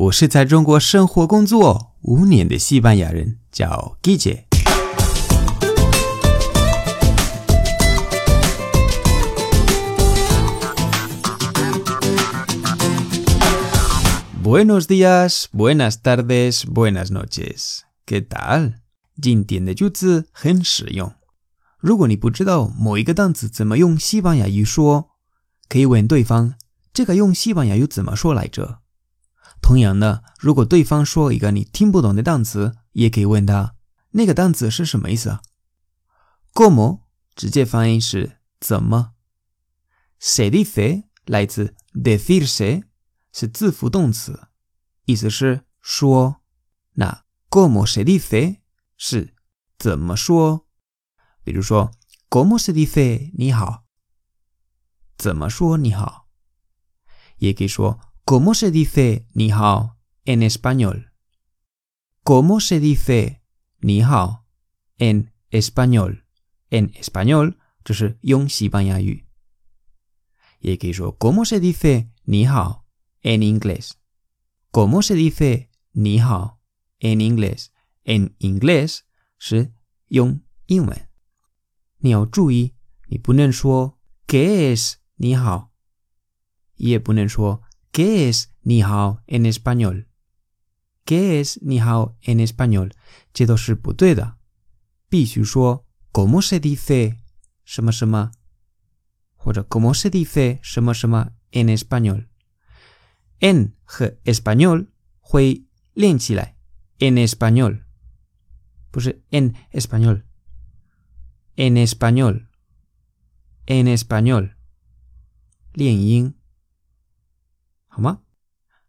我是在中国生活工作五年的西班牙人，叫 Guille。Buenos días, buenas tardes, buenas noches. ¿Qué tal? 今天的句子很实用。如果你不知道某一个单词怎么用西班牙语说，可以问对方：“这个用西班牙语怎么说来着？”同样的，如果对方说一个你听不懂的单词，也可以问他：“那个单词是什么意思啊？”“Cómo” 直接翻译是“怎么 ”，“se dice” 来自 “decirse”，是字符动词，意思是说。那 “cómo se dice” 是怎么说？比如说，¿Cómo se dice 你好？怎么说你好？也可以说 ，¿Cómo se dice 你好 en español？¿Cómo se dice 你好 en español？en español 就是用西班牙语。也可以说，¿Cómo se dice 你好 en inglés？¿Cómo se dice 你好 en inglés？en inglés 是用英文。你要注意，你不能说 “qué es 你好”，也不能说 “qué es 你好 en español”，“qué es 你好 en español”，这都是不对的。必须说 “cómo se dice 什么什么”，或者 “cómo se dice 什么什么 en español”。en 和 español 会连起来，en español，不是 en español。en español, en español，练音，好吗？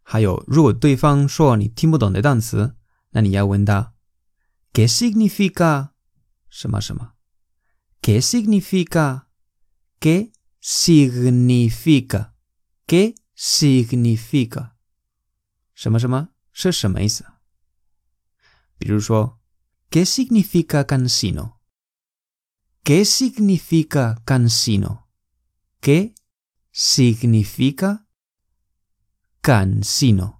还有，如果对方说你听不懂的单词，那你要问他，¿Qué significa 什么什么？¿Qué significa? ¿Qué significa? ¿Qué significa? 什么什么是什么意思？比如说，¿Qué significa cansino? ¿Qué significa cansino? ¿Qué significa cansino?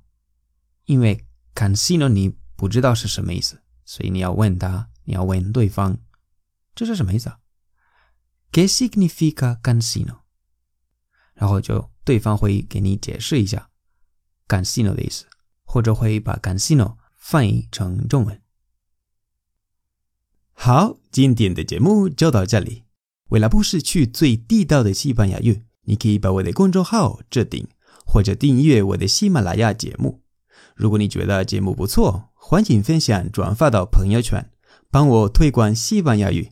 因为 cansino 你不知道是什么意思，所以你要问他，你要问对方，这是什么意思啊？¿Qué significa cansino？然后就对方会给你解释一下 cansino 的意思，或者会把 cansino 翻译成中文。好，今天的节目就到这里。为了不失去最地道的西班牙语，你可以把我的公众号置顶，或者订阅我的喜马拉雅节目。如果你觉得节目不错，欢迎分享转发到朋友圈，帮我推广西班牙语。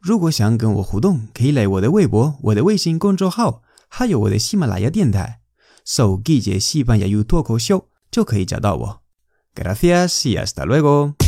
如果想跟我互动，可以来我的微博、我的微信公众号，还有我的喜马拉雅电台，搜“季节西班牙语脱口秀”就可以找到我。Gracias y hasta luego。